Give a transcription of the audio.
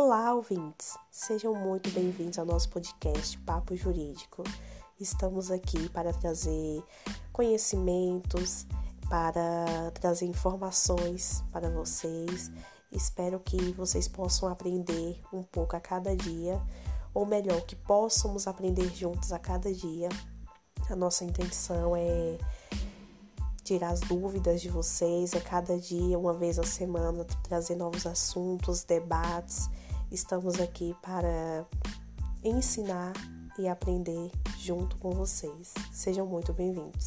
Olá, ouvintes! Sejam muito bem-vindos ao nosso podcast Papo Jurídico. Estamos aqui para trazer conhecimentos, para trazer informações para vocês. Espero que vocês possam aprender um pouco a cada dia, ou melhor, que possamos aprender juntos a cada dia. A nossa intenção é tirar as dúvidas de vocês a cada dia, uma vez a semana, trazer novos assuntos, debates. Estamos aqui para ensinar e aprender junto com vocês. Sejam muito bem-vindos.